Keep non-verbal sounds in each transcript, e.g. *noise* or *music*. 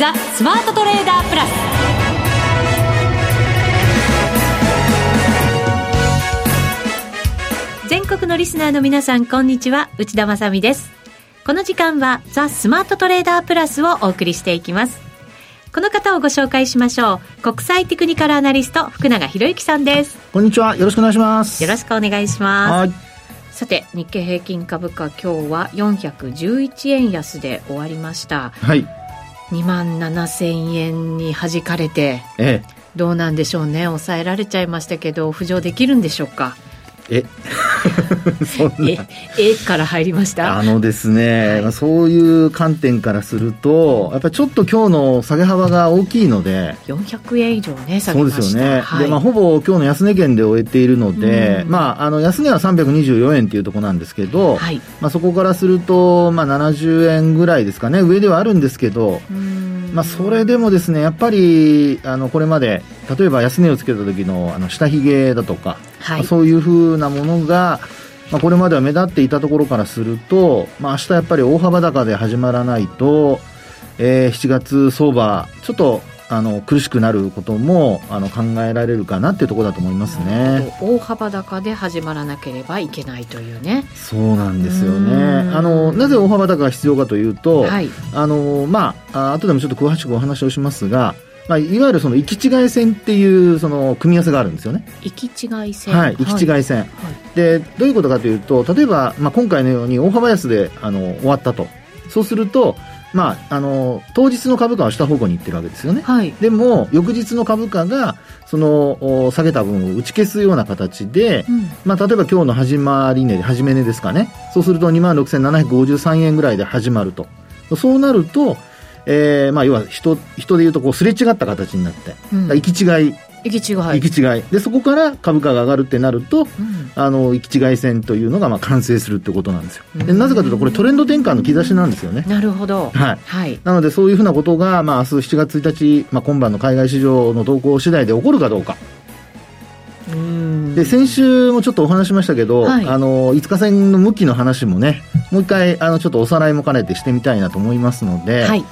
ザ・スマートトレーダープラス。全国のリスナーの皆さんこんにちは。内田まさです。この時間はザ・スマートトレーダープラスをお送りしていきます。この方をご紹介しましょう。国際テクニカルアナリスト福永博之さんです。こんにちは。よろしくお願いします。よろしくお願いします。さて日経平均株価今日は411円安で終わりました。はい2万7000円に弾かれて、ええ、どうなんでしょうね。抑えられちゃいましたけど浮上できるんでしょうか？え？*laughs* そんな。ええから入りました？あのですね、はい、そういう観点からするとやっぱりちょっと今日の下げ幅が大きいので。400円以上ね下げました。そうですよね、はい、でまあ、ほぼ今日の安値圏で終えているので、まあ、あの安値は324円っていうところなんですけど、はい、まあ、そこからすると、まあ、70円ぐらいですかね。上ではあるんですけど、まあ、それでもですねやっぱりあのこれまで例えば安値をつけた時のあの下髭だとか、はい、そういうふうなものが、まあ、これまでは目立っていたところからすると、まあ、明日やっぱり大幅高で始まらないと、えー、7月相場ちょっとあの苦しくなることもあの考えられるかなっていうところだと思いますね。大幅高で始まらなければいけないというね。そうなんですよね。あのなぜ大幅高が必要かというと、はい、あのまあ後でもちょっと詳しくお話をしますがまあ、いわゆるその行き違い線っていうその組み合わせがあるんですよね。行き違い線。はい、行き違い線、はい、で、どういうことかというと、例えば、まあ、今回のように大幅安であの終わったと。そうすると、まあ、あの当日の株価は下方向に行ってるわけですよね、はい、でも翌日の株価がその下げた分を打ち消すような形で、うん、まあ、例えば今日の始まり値始め値ですかね。そうすると2万6753円ぐらいで始まると。そうなるとえーまあ、要は人人でいうとこうすれ違った形になって、うん、行き違い。行き違い。行き違い。でそこから株価が上がるってなると、うん、あの行き違い線というのがまあ完成するってことなんですよ。でなぜかというとこれトレンド転換の兆しなんですよね。なるほど、はい。はい、なのでそういうふうなことが、まあ、明日7月1日、まあ、今晩の海外市場の動向次第で起こるかどうか。で先週もちょっとお話しましたけど、はい、あの5日線の向きの話もねもう一回あのちょっとおさらいも兼ねてしてみたいなと思いますので、はい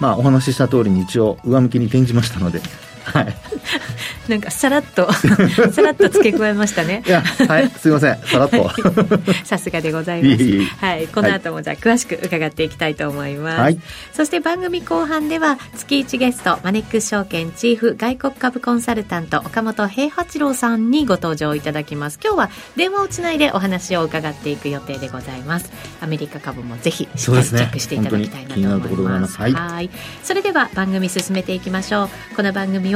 まあ、お話しした通りに一応上向きに転じましたのではい。なんかさらっと *laughs* さらっと付け加えましたね。いや、はい、すみません、さらっと。さすがでございます。いいはい、この後もじゃあ詳しく伺っていきたいと思います。はい、そして番組後半では月一ゲストマネックス証券チーフ外国株コンサルタント岡本平八郎さんにご登場いただきます。今日は電話をつないでお話を伺っていく予定でございます。アメリカ株もぜひしっかりチェックしていただきたいなと思います。すね、はい。それでは番組進めていきましょう。この番組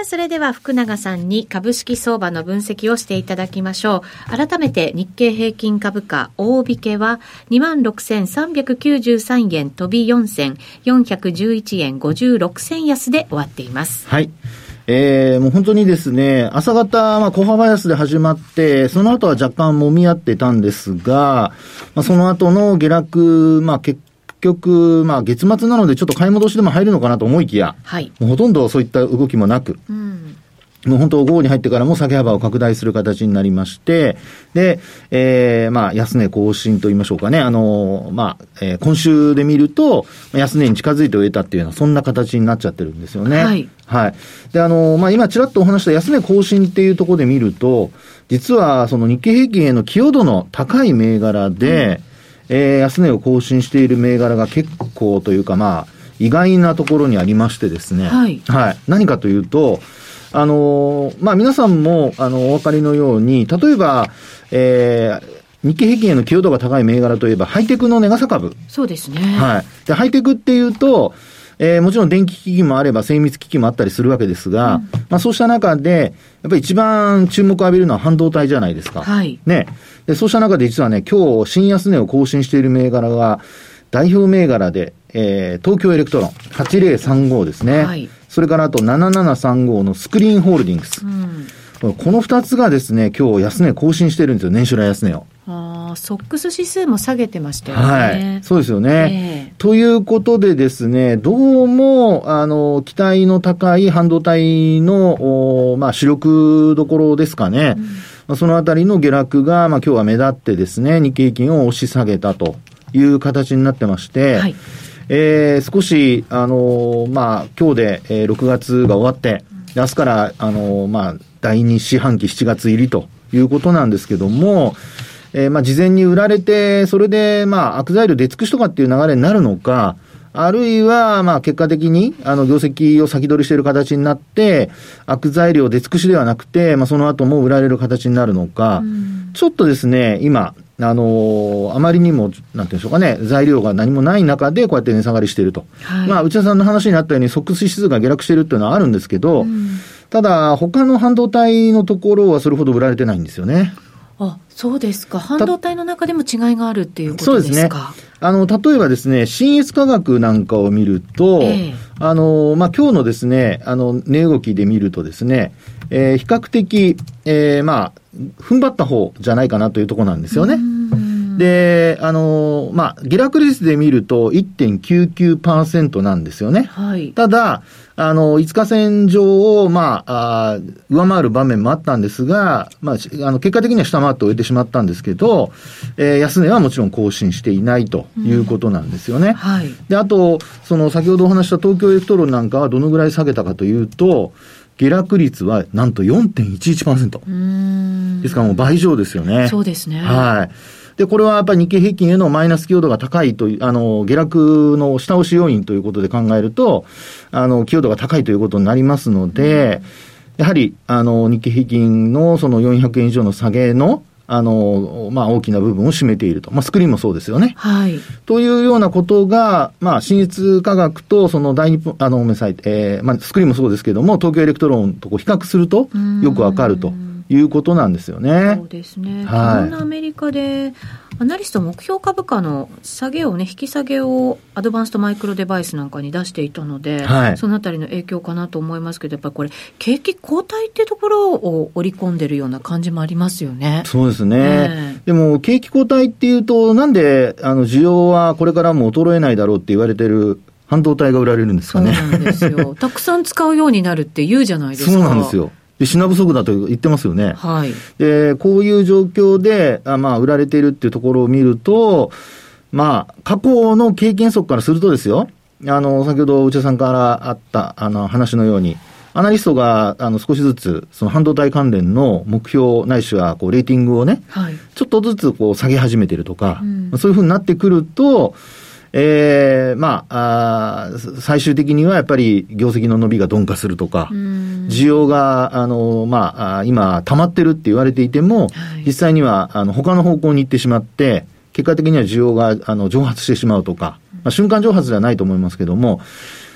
あ、それでは福永さんに株式相場の分析をしていただきましょう。改めて日経平均株価大引けは26,393円飛び4銭、411円56銭安で終わっています。はい。えー、もう本当にですね、朝方、まあ、小幅安で始まって、その後は若干揉み合ってたんですが、まあ、その後の下落、まあ、結局、まあ、月末なのでちょっと買い戻しでも入るのかなと思いきや、はい、もうほとんどそういった動きもなく、うん、もう本当、午後に入ってからも下げ幅を拡大する形になりまして、で、えー、まあ、安値更新と言いましょうかね、あの、まあ、えー、今週で見ると、安値に近づいて終えたっていうのは、そんな形になっちゃってるんですよね。はい。はい。で、あの、まあ、今、ちらっとお話した安値更新っていうところで見ると、実は、その日経平均への寄与度の高い銘柄で、うんえー、安値を更新している銘柄が結構というか、まあ、意外なところにありましてですね。はい。はい。何かというと、あのー、まあ、皆さんも、あの、お分かりのように、例えば、えー、日経平均への寄与度が高い銘柄といえば、ハイテクの値傘株。そうですね。はい。で、ハイテクっていうと、えー、もちろん電気機器もあれば精密機器もあったりするわけですが、うん、まあそうした中で、やっぱり一番注目を浴びるのは半導体じゃないですか。はい。ね。で、そうした中で実はね、今日新安値を更新している銘柄が、代表銘柄で、えー、東京エレクトロン8035ですね。はい。それからあと7735のスクリーンホールディングス。うん、この二つがですね、今日安値更新してるんですよ、年初来安値を。あ SOX指数も下げてましたよね。はい。そうですよね。えー、ということでですね、どうも、あの、期待の高い半導体の、おまあ、主力どころですかね。うんまあ、そのあたりの下落が、まあ、今日は目立ってですね、日経平均を押し下げたという形になってまして、はい、えー、少し、あのー、まあ、今日で、えー、6月が終わって、明日から、あのー、まあ、第2四半期7月入りということなんですけども、えー、まあ、事前に売られて、それで、まあ、悪材料出尽くしとかっていう流れになるのか、あるいは、まあ、結果的に、あの、業績を先取りしている形になって、悪材料出尽くしではなくて、まあ、その後も売られる形になるのか、ちょっとですね、今、あのー、あまりにも、なんていうんでしょうかね、材料が何もない中で、こうやって値下がりしていると。はい、まあ、内田さんの話にあったように、即指数が下落しているっていうのはあるんですけど、ただ、他の半導体のところはそれほど売られてないんですよね。あ、そうですか。半導体の中でも違いがあるっていうことですか？あの、例えばですね、新越科学なんかを見ると、えー、あの、まあ、今日のですね、あの、値動きで見るとですね、えー、比較的、えー、まあ、踏ん張った方じゃないかなというところなんですよね。で、あの、まあ、下落率で見ると1.99%なんですよね。はい。ただ、あの、5日線上を、まあ、あ上回る場面もあったんですが、まあ、あの、結果的には下回って終えてしまったんですけど、えー、安値はもちろん更新していないということなんですよね。うん、はい。で、あと、その、先ほどお話した東京エレクトロンなんかはどのぐらい下げたかというと、下落率はなんと4.11%。ですからもう倍以上ですよね。そうですね。はい。で、これはやっぱり日経平均へのマイナス寄与度が高いという、あの、下落の下押し要因ということで考えると、あの、寄与度が高いということになりますので、やはり、あの、日経平均のその400円以上の下げの、あの、まあ、大きな部分を占めていると。まあ、スクリーンもそうですよね。はい。というようなことが、まあ、信越化学と、その第二、あの、ごめんなさい、えー、まあ、スクリーンもそうですけども、東京エレクトロンとこう比較すると、よくわかると。いうことなんですよね。そうですね。はい、アメリカで、アナリスト目標株価の下げをね、引き下げをアドバンストマイクロデバイスなんかに出していたので、はい、そのあたりの影響かなと思いますけど、やっぱりこれ、景気後退っていうところを織り込んでるような感じもありますよね。そうですね。でも、景気後退っていうと、なんで、あの、需要はこれからも衰えないだろうって言われてる半導体が売られるんですかね。そうなんですよ。たくさん使うようになるって言うじゃないですか。そうなんですよ。で品不足だと言ってますよね。はい。で、こういう状況で、あまあ、売られているっていうところを見ると、まあ、過去の経験則からするとですよ、あの、先ほど内田さんからあった、あの、話のように、アナリストが、あの、少しずつ、その半導体関連の目標ないしは、こう、レーティングをね、はい、ちょっとずつ、こう、下げ始めてるとか、うん、そういうふうになってくると、ええー、まああ、最終的にはやっぱり業績の伸びが鈍化するとか、需要が、あの、まあ、今、溜まってるって言われていても、はい、実際には、あの、他の方向に行ってしまって、結果的には需要が、あの、蒸発してしまうとか、まあ、瞬間蒸発ではないと思いますけども、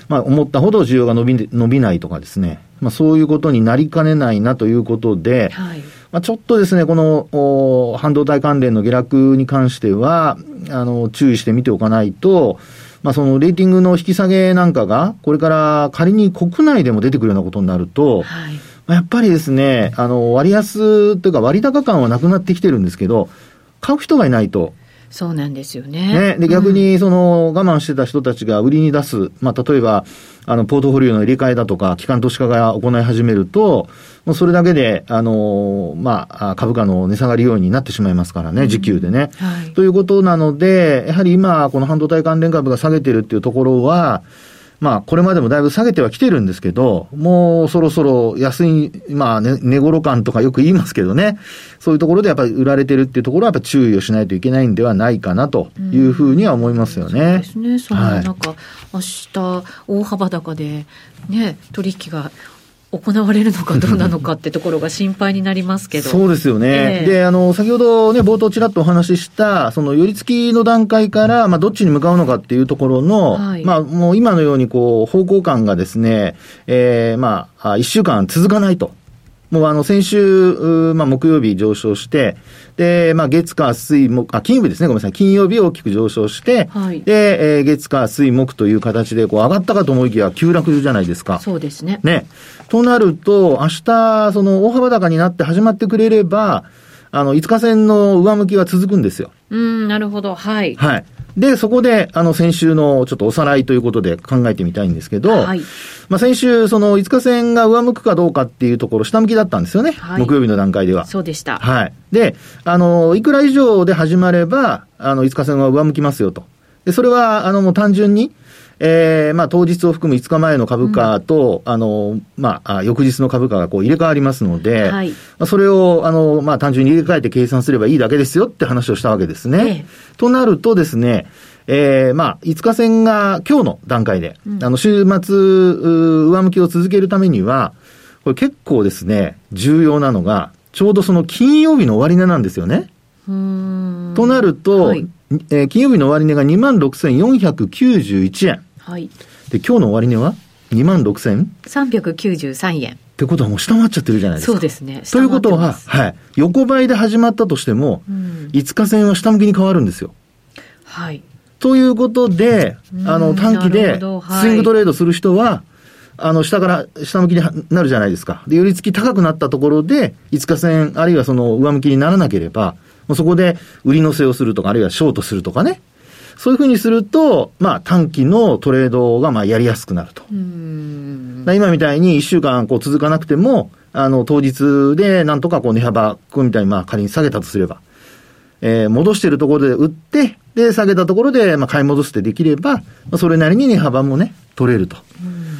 まあ、思ったほど需要が伸び、伸びないとかですね、まあ、そういうことになりかねないなということで、はい。まあ、ちょっとですね、この半導体関連の下落に関しては、あの、注意して見ておかないと、まあ、そのレーティングの引き下げなんかが、これから仮に国内でも出てくるようなことになると、はい、やっぱりですね、あの、割安というか割高感はなくなってきてるんですけど、買う人がいないと、そうなんですよね。ねで、逆に、その、我慢してた人たちが売りに出す、まあ、例えば、あの、ポートフォリオの入れ替えだとか、機関投資家が行い始めると、もうそれだけで、あの、まあ、株価の値下がり要因になってしまいますからね、時給でね。はい、ということなので、やはり今、この半導体関連株が下げてるっていうところは、まあ、これまでもだいぶ下げてはきてるんですけど、もうそろそろ安い、まあ、ね、値頃感とかよく言いますけどね、そういうところでやっぱり売られてるっていうところはやっぱ注意をしないといけないんではないかなというふうには思いますよね。そうですね。その、はい、なんか、明日、大幅高で、ね、取引が行われるのかどうなのかってところが心配になりますけど。そうですよね。えー、で、あの、先ほどね、冒頭ちらっとお話しした、その、寄り付きの段階から、まあ、どっちに向かうのかっていうところの、はい、まあ、もう今のように、こう、方向感がですね、ええー、まあ、一週間続かないと。もうあの、先週、まあ、木曜日上昇して、で、まあ、月火水木、あ、金曜日ですね、ごめんなさい。金曜日大きく上昇して、はい、で、えー、月火水木という形で、こう、上がったかと思いきや、急落じゃないですか。そうですね。ね。となると、明日、その、大幅高になって始まってくれれば、あの、5日線の上向きが続くんですよ。うん、なるほど。はい。はい。で、そこで、あの、先週のちょっとおさらいということで考えてみたいんですけど、はい、まあ、先週、その5日線が上向くかどうかっていうところ、下向きだったんですよね。はい、木曜日の段階では。そうでした。はい。で、あの、いくら以上で始まれば、あの、5日線は上向きますよと。で、それは、あの、もう単純に、えー、まあ、当日を含む5日前の株価と、うん、あの、まあ、翌日の株価がこう入れ替わりますので、はい、それを、あの、まあ、単純に入れ替えて計算すればいいだけですよって話をしたわけですね。ええ、となるとですね、えー、まあ、5日線が今日の段階で、うん、あの、週末、上向きを続けるためには、これ結構ですね、重要なのが、ちょうどその金曜日の終値なんですよね。となると、はい、えー、金曜日の終値が26,491円。はい。で、今日の終値は26,393円？ってことはもう下回っちゃってるじゃないですか。そうですね。ということは、はい。横ばいで始まったとしても、うん、5日線は下向きに変わるんですよ。はい。ということで、あの、短期でスイングトレードする人は、あの、下から下向きになるじゃないですか。で、寄り付き高くなったところで、5日線、あるいはその上向きにならなければ、もうそこで売り乗せをするとか、あるいはショートするとかね。そういうふうにすると、まあ短期のトレードがまあやりやすくなると。今みたいに1週間こう続かなくても、あの、当日でなんとかこう値幅、こうみたいにまあ仮に下げたとすれば、えー、戻してるところで売って、で、下げたところで、まあ、買い戻してできれば、まあ、それなりに値幅もね、取れると。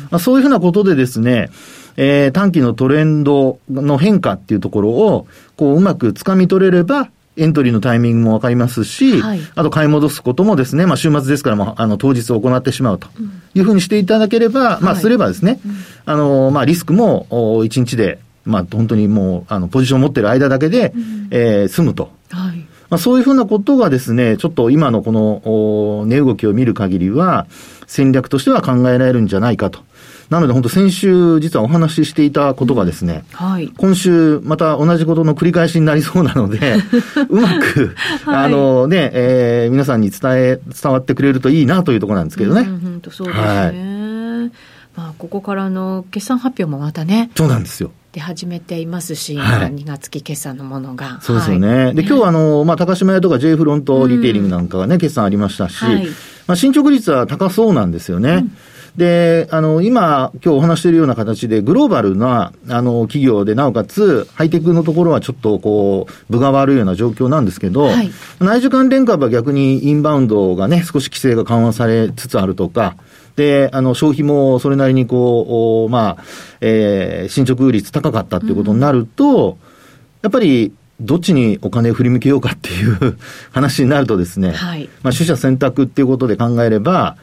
まあ、そういうふうなことでですね、えー、短期のトレンドの変化っていうところを、こう、うまく掴み取れれば、エントリーのタイミングもわかりますし、はい、あと買い戻すこともですね、まあ週末ですからもあの当日行ってしまうというふうにしていただければ、うん、まあすればですね、はい、あの、まあリスクも1日で、まあ本当にもう、あの、ポジションを持ってる間だけで、うん、えー、済むと。はい。まあ、そういうふうなことがですね、ちょっと今のこの値動きを見る限りは、戦略としては考えられるんじゃないかと。なので本当先週実はお話ししていたことがですね、はい、今週また同じことの繰り返しになりそうなので、*laughs* うまく、はい、あのね、えー、皆さんに伝え、伝わってくれるといいなというところなんですけどね。うん、本当そうですね。はい、まあ、ここからの決算発表もまたね。そうなんですよ。出始めていますし、はい、2月期決算のものが。そうですよね。はい、で、今日あの、まあ、高島屋とか J フロントリテイリングなんかがね、決算ありましたし、はい、まあ、進捗率は高そうなんですよね。うんで、あの、今、今日お話しているような形で、グローバルな、あの、企業で、なおかつ、ハイテクのところはちょっと、こう、分が悪いような状況なんですけど、はい、内需関連株は逆にインバウンドがね、少し規制が緩和されつつあるとか、で、あの、消費もそれなりにこう、まあ、えー、進捗率高かったっていうことになると、うん、やっぱり、どっちにお金を振り向けようかっていう *laughs* 話になるとですね、はい、まあ、取捨選択っていうことで考えれば、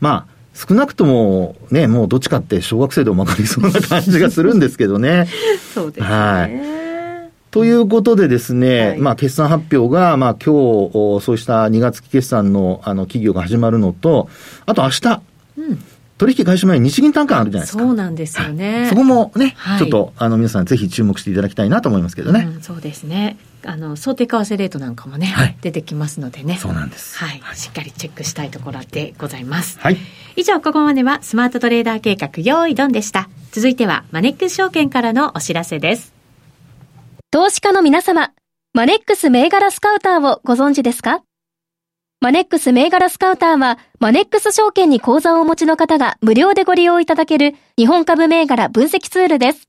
まあ、少なくともね、もうどっちかって小学生でも分かりそうな感じがするんですけどね。*laughs* そうですね。はい。ということでですね、はい、まあ決算発表が、まあ今日、そうした2月期決算のあの企業が始まるのと、あと明日、うん取引開始前に日銀単価あるじゃないですか。そうなんですよね。はい、そこもね、はい、ちょっと、あの、皆さんぜひ注目していただきたいなと思いますけどね。うん、そうですね。あの、想定為替レートなんかもね、はい、出てきますのでね。そうなんです。はい。しっかりチェックしたいところでございます。はい。以上、ここまではスマートトレーダー計画、用意ドンでした。続いては、マネックス証券からのお知らせです。投資家の皆様、マネックス銘柄スカウターをご存知ですか？マネックス銘柄スカウターは、マネックス証券に口座をお持ちの方が無料でご利用いただける日本株銘柄分析ツールです。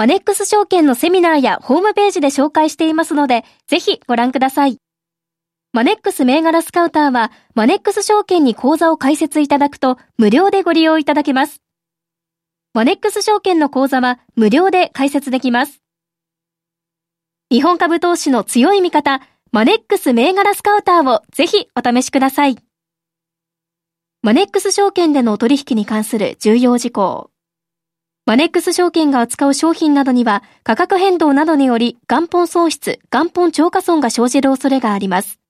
マネックス証券のセミナーやホームページで紹介していますので、ぜひご覧ください。マネックス銘柄スカウターは、マネックス証券に口座を開設いただくと、無料でご利用いただけます。マネックス証券の口座は、無料で開設できます。日本株投資の強い味方、マネックス銘柄スカウターをぜひお試しください。マネックス証券での取引に関する重要事項。マネックス証券が扱う商品などには価格変動などにより元本喪失、元本超過損が生じる恐れがあります。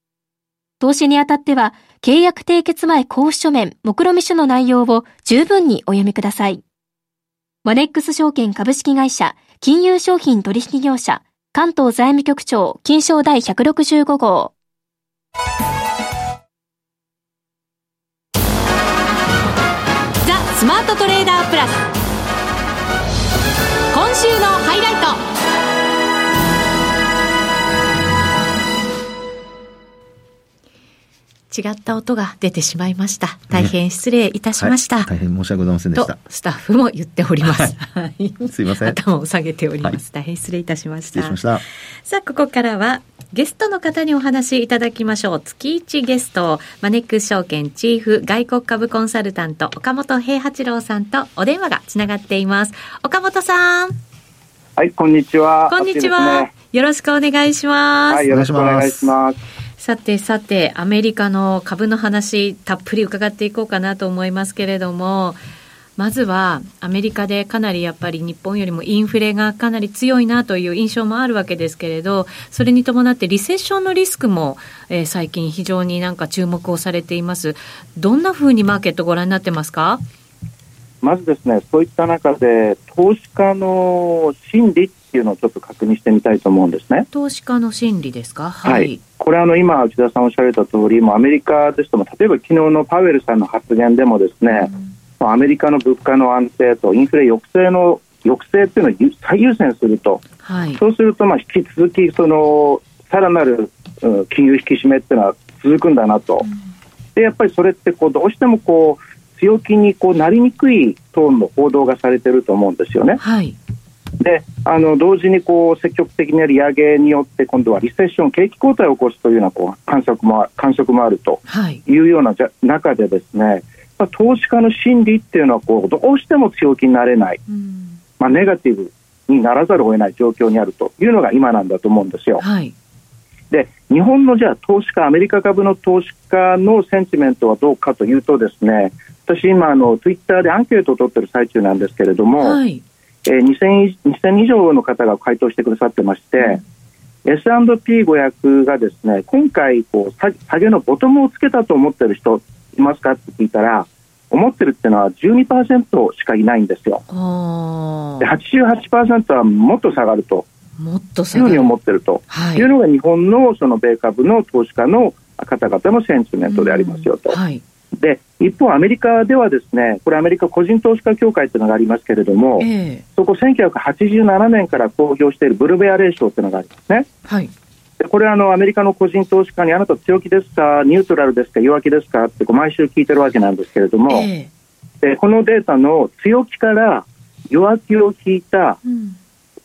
投資にあたっては、契約締結前交付書面、目論見書の内容を十分にお読みください。マネックス証券株式会社、金融商品取引業者、関東財務局長、金賞第165号。ザ・スマートトレーダープラス。今週のハイライト。違った音が出てしまいました。大変失礼いたしました。ねはい、大変申し訳ございませんでした。スタッフも言っております。はい、*laughs* すいません。頭を下げております。大変失礼いたしました。失礼しました。さあ、ここからは、ゲストの方にお話いただきましょう。月一ゲスト、マネックス証券チーフ外国株コンサルタント、岡本平八郎さんとお電話がつながっています。岡本さん。はい、こんにちは。こんにちは。ね、よろしくお願いします。はい、よろしくお願いします。さてさて、アメリカの株の話、たっぷり伺っていこうかなと思いますけれども、まずはアメリカでかなりやっぱり日本よりもインフレがかなり強いなという印象もあるわけですけれど、それに伴ってリセッションのリスクも、えー、最近非常になんか注目をされています。どんなふうにマーケットご覧になってますか？まずですね、そういった中で投資家の心理っていうのをちょっと確認してみたいと思うんですね。投資家の心理ですか、はい、はい、これあの今、内田さんおっしゃられた通り、もアメリカですとも、例えば昨日のパウエルさんの発言でもですね、うん、アメリカの物価の安定とインフレ抑制の抑制っていうのを最優先すると、はい、そうするとまあ引き続きそのさらなる、うん、金融引き締めっていうのは続くんだなと。うん、でやっぱりそれってこうどうしてもこう強気にこうなりにくいトーンの報道がされてると思うんですよね。はいであの同時にこう積極的な利上げによって今度はリセッション景気後退を起こすというようなこう観測も観測もあるとい。うようなじゃ中でですね、まあ、投資家の心理っていうのはこうどうしても強気になれない、うん、まあ、ネガティブにならざるを得ない状況にあるというのが今なんだと思うんですよ。はい、で日本のじゃあ投資家アメリカ株の投資家のセンチメントはどうかというとですね私今あのツイッターでアンケートを取ってる最中なんですけれども、はいえー、2000, 2000以上の方が回答してくださってまして、うん、S&P500 がですね今回こう下げのボトムをつけたと思ってる人いますかって聞いたら思ってるっていうのは12%しかいないんですよ。で88%はもっと下がると。もっというふうに思ってると、はい、いうのが日本のその米株の投資家の方々のセンチメントでありますよと。はい、で一方、アメリカではですねこれ、アメリカ個人投資家協会というのがありますけれども、えー、そこ1987年から公表しているブルベアレーションというのがありますね。はい、でこれあの、アメリカの個人投資家にあなた強気ですか、ニュートラルですか、弱気ですかってこう毎週聞いてるわけなんですけれども、えー、でこのデータの強気から弱気を聞いた、うん、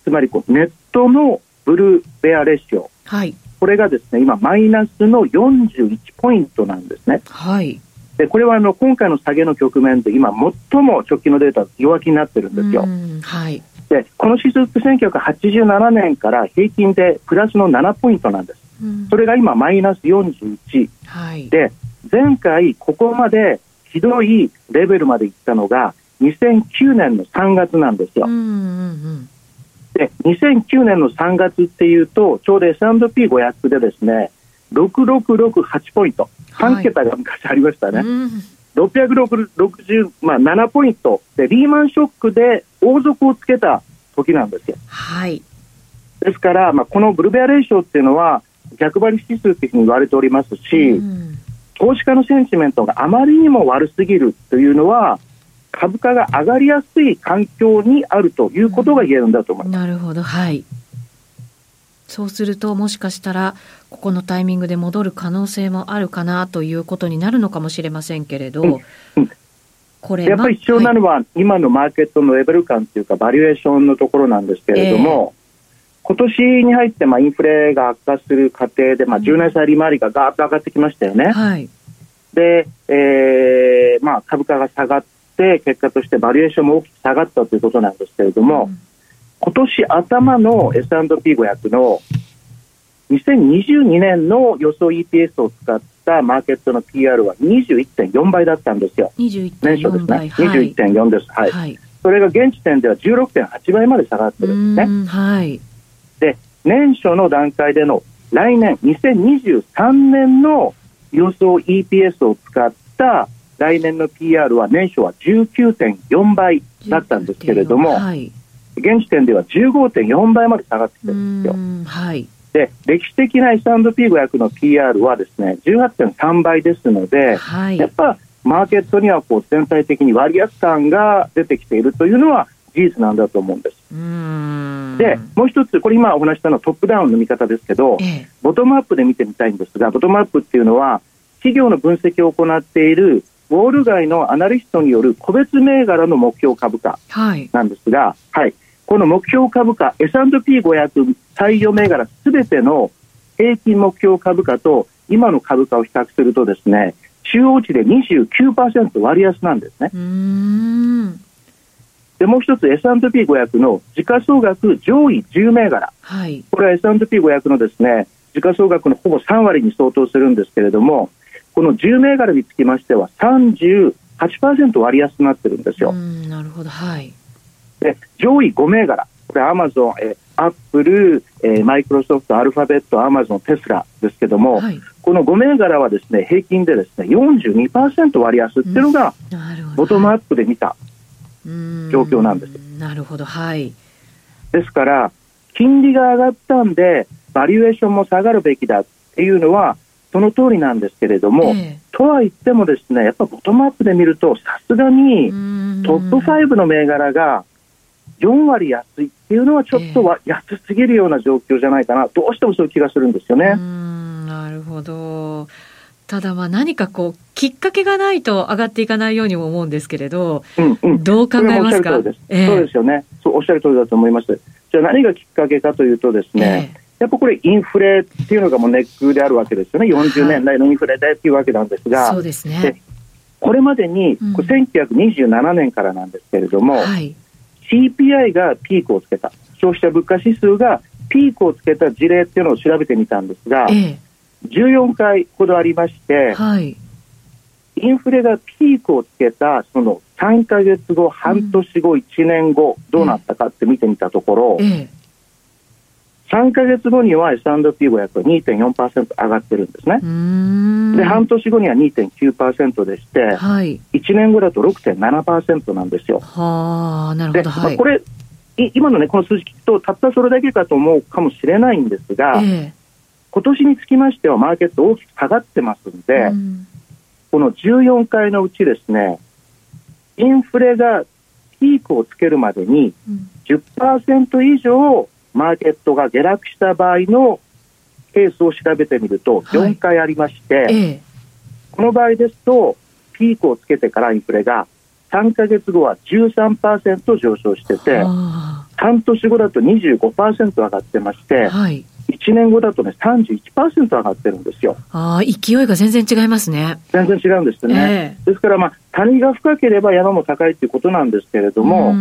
つまりこうネットのブルベアレーション、はい、これがですね今、マイナスの41ポイントなんですね。はいでこれはあの今回の下げの局面で今、最も直近のデータ弱気になってるんですよ。はい、でこの指数って1987年から平均でプラスの7ポイントなんです。それが今マイナス41、はい、で前回ここまでひどいレベルまでいったのが2009年の3月なんですよ。で2009年の3月っていうとちょうど S&P500 でですね6668ポイント。3桁が昔ありましたね、はい、660、まあ、7ポイント。でリーマンショックで王族をつけた時なんですよ。はい、ですから、まあ、このブルベアレーションっていうのは逆張り指数というふうに言われておりますし、投資家のセンチメントがあまりにも悪すぎるというのは株価が上がりやすい環境にあるということが言えるんだと思います。なるほど、はい。そうするともしかしたらここのタイミングで戻る可能性もあるかなということになるのかもしれませんけれど、うんうん、これやっぱり必要なのは、はい、今のマーケットのレベル感というかバリエーションのところなんですけれども、今年に入ってまあインフレが悪化する過程で、まあ、10年債利回りがガーッと上がってきましたよね。はい、で、えーまあ、株価が下がって、結果としてバリエーションも大きく下がったということなんですけれども、うん、今年頭の S&P500 の2022年の予想 EPS を使ったマーケットの PR は21.4倍だったんですよ。年初ですね。はい、21.4です。はい。はい、それが現時点では16.8倍まで下がってるんですね。はい。で、年初の段階での来年2023年の予想 EPS を使った来年の PR は年初は19.4倍だったんですけれども、はい、現時点では15.4倍まで下がってきてるんですよ。はい、で歴史的な S&P500 の PR はですね18.3倍ですので、はい、やっぱマーケットにはこう全体的に割安感が出てきているというのは事実なんだと思うんです。で、もう一つ、これ今お話したのはトップダウンの見方ですけど、ええ、ボトムアップで見てみたいんですが、ボトムアップっていうのは、企業の分析を行っているウォール街のアナリストによる個別銘柄の目標株価なんですが、はい、はい、この目標株価、S&P500 採用銘柄すべての平均目標株価と今の株価を比較するとですね、中央値で29%割安なんですね。でもう一つ S&P500 の時価総額上位10銘柄、はい、これは S&P500 のですね時価総額のほぼ3割に相当するんですけれどもこの10銘柄につきましては38%割安になってるんですよ。なるほど、はい、で上位5銘柄。これアマゾン、えアップル、えマイクロソフト、アルファベット、アマゾン、テスラですけども、はい、この5銘柄はですね平均でですね42%割安っていうのが、ボトムアップで見た状況なんです。なるほど、はい。ですから、金利が上がったんで、バリュエーションも下がるべきだっていうのは、その通りなんですけれども、えー、とは言ってもですね、やっぱボトムアップで見ると、さすがにトップ5の銘柄が4割安いっていうのは、ちょっとは安すぎるような状況じゃないかな、どうしてもそういう気がするんですよね。なるほど。ただまあ何かこうきっかけがないと上がっていかないようにも思うんですけれど、うんうん、どう考えますか？そうです。よねそうおっしゃる通りだと思います。じゃあ何がきっかけかというとですね、えー、やっぱこれインフレっていうのがもうネックであるわけですよね。40年代のインフレでっていうわけなんですが、そうですね。これまでに、これ1927年からなんですけれども、はい、CPI がピークをつけた。消費者物価指数がピークをつけた事例っていうのを調べてみたんですが、えー14回ほどありまして、はい、インフレがピークをつけたその3か月後、半年後、うん、1年後、どうなったかって見てみたところ、ええ、3か月後には S&P500 は2.4%上がってるんですね。で、半年後には2.9%でして、はい、1年後だと6.7%なんですよ。はあ、なるほど。まあ、これ今のね、この数字聞くと、たったそれだけかと思うかもしれないんですが、ええ今年につきましてはマーケット大きく下がってますんで、うん、この14回のうちですね、インフレがピークをつけるまでに10%以上マーケットが下落した場合のケースを調べてみると4回ありまして、はいええ、この場合ですとピークをつけてからインフレが3か月後は13%上昇してて半年後だと25%上がってまして、はい1年後だとね、31%上がってるんですよ。ああ、勢いが全然違いますね。全然違うんですね。えー、ですから、まあ、谷が深ければ山も高いっていうことなんですけれども、う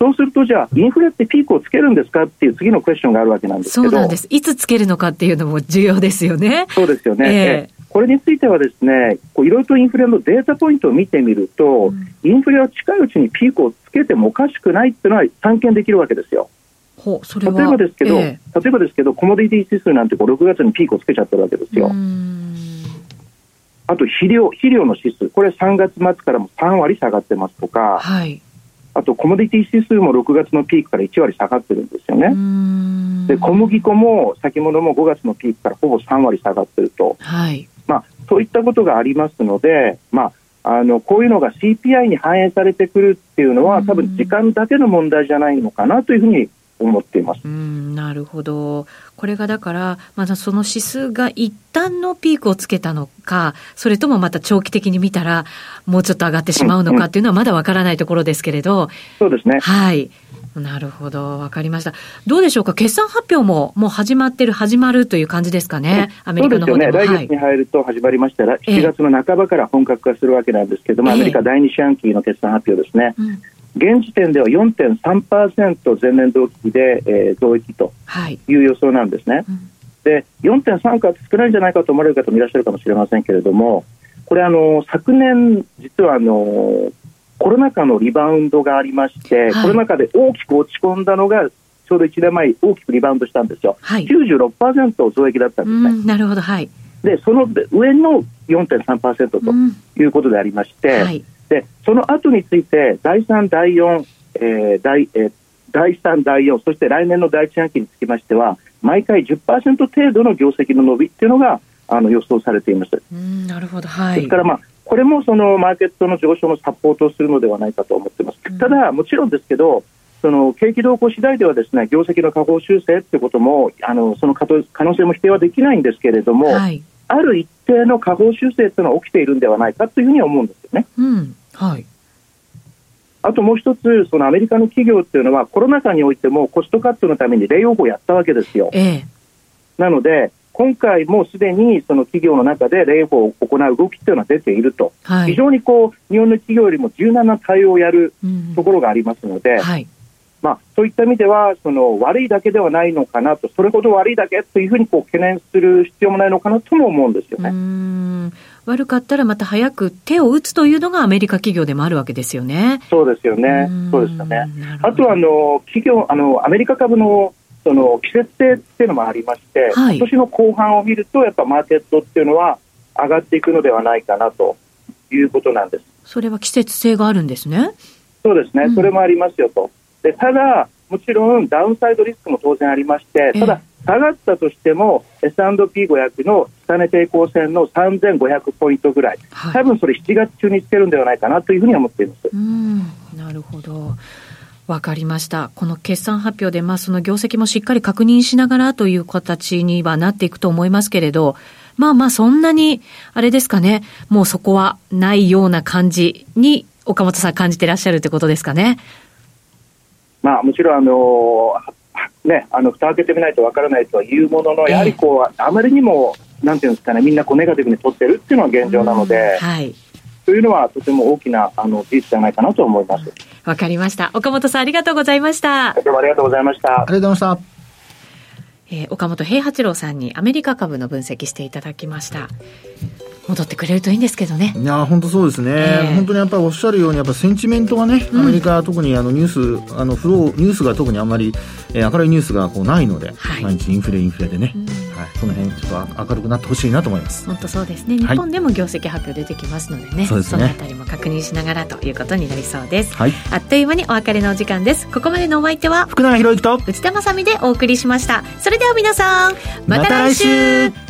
そうすると、じゃあ、インフレってピークをつけるんですかっていう次のクエスチョンがあるわけなんですけど。そうなんです。いつつけるのかっていうのも重要ですよね。そうですよね。えーこれについてはですね、いろいろとインフレのデータポイントを見てみると、うん、インフレは近いうちにピークをつけてもおかしくないっていうのは探検できるわけですよ。ほそれ例えばですけど、えー、例えばですけど、コモディティ指数なんてこう6月にピークをつけちゃってるわけですよ。あと肥料、肥料の指数、これ3月末からも3割下がってますとか、はい、あとコモディティ指数も6月のピークから1割下がってるんですよね。で小麦粉も先物も5月のピークからほぼ3割下がってると、はい。まあ、そういったことがありますので、まあ、あのこういうのが CPI に反映されてくるっていうのは多分時間だけの問題じゃないのかなというふうに思っています。うんなるほど。これがだから、まだその指数が一旦のピークをつけたのか、それともまた長期的に見たら、もうちょっと上がってしまうのかっていうのはまだわからないところですけれど、そうですね。はい。うなるほど、わかりました。どうでしょうか、決算発表ももう始まってる、始まるという感じですかね、アメリカの方でも。そうですよね、来月に入ると始まりましたら、7月の半ばから本格化するわけなんですけども、えー、アメリカ第2四半期の決算発表ですね。うん現時点では4.3%前年同期で、えー、増益とい。う予想なんですね。はいうん、で4.3か少ないんじゃないかと思われる方もいらっしゃるかもしれませんけれどもこれあの昨年実はあのコロナ禍のリバウンドがありまして、はい、コロナ禍で大きく落ち込んだのがちょうど1年前大きくリバウンドしたんですよ、はい、96%増益だったんですね。なるほど、はい、でその上の4.3%ということでありまして、はい、でその後について第3、第4、えー第えー、第3、第4そして来年の第1半期につきましては毎回10%程度の業績の伸びっていうのがあの予想されています。なるほど、はい、ですから、まあ、これもそのマーケットの上昇のサポートをするのではないかと思っています。ただ、もちろんですけど、その景気動向次第ではですね業績の下方修正ということもあのその可能性も否定はできないんですけれども、はい、ある一定の下方修正というのは起きているんではないかというふうに思うんですよね。うんはい、あともう一つ、そのアメリカの企業っていうのはコロナ禍においてもコストカットのためにレイオフをやったわけですよ。ええ、なので、今回もすでにその企業の中でレイオフを行う動きというのは出ていると、はい、非常にこう日本の企業よりも柔軟な対応をやるところがありますので、うんはい、まあ、そういった意味ではその悪いだけではないのかなと、それほど悪いだけというふうにこう懸念する必要もないのかなとも思うんですよね。悪かったらまた早く手を打つというのがアメリカ企業でもあるわけですよね。そうですよね。そうですよね。あとはあの企業あのアメリカ株のその季節性っていうのもありまして、はい、今年の後半を見ると、やっぱマーケットっていうのは上がっていくのではないかなということなんです。それは季節性があるんですね。そうですね、うん、それもありますよと。でただ、もちろんダウンサイドリスクも当然ありまして、ただ、下がったとしても S&P500 の下値抵抗線の3500ポイントぐらい、はい、多分それ7月中につけるんではないかなというふうに思っています。うんなるほど。わかりました。この決算発表で、まあその業績もしっかり確認しながらという形にはなっていくと思いますけれど、まあまあそんなに、あれですかね、もうそこはないような感じに岡本さん感じてらっしゃるってことですかね。まあもちろんあのね、あの蓋開けてみないとわからないとはいうものの、やはりこう、あまりにも、なんていうんですかね、みんなこうネガティブに取ってるっていうのが現状なので、はい、というのはとても大きなあの事実じゃないかなと思います。わかりました。岡本さんありがとうございました。どうもありがとうございました。ありがとうございました。えー、岡本平八郎さんにアメリカ株の分析していただきました。戻ってくれるといいんですけどね。いや本当そうですね、えー、本当にやっぱりおっしゃるようにやっぱセンチメントがね、アメリカは特にあのニュースあのフローニュースが特にあんまり、えー、明るいニュースがこうないので、はい、毎日インフレインフレでね、うん、はい、その辺ちょっと明るくなってほしいなと思います。本当そうですね。日本でも業績発表出てきますのでね、はい、そのあたりも確認しながらということになりそうです。はい、あっという間にお別れのお時間です。ここまでのお相手は福永博之と内田まさみでお送りしました。それでは皆さんまた来週。ま、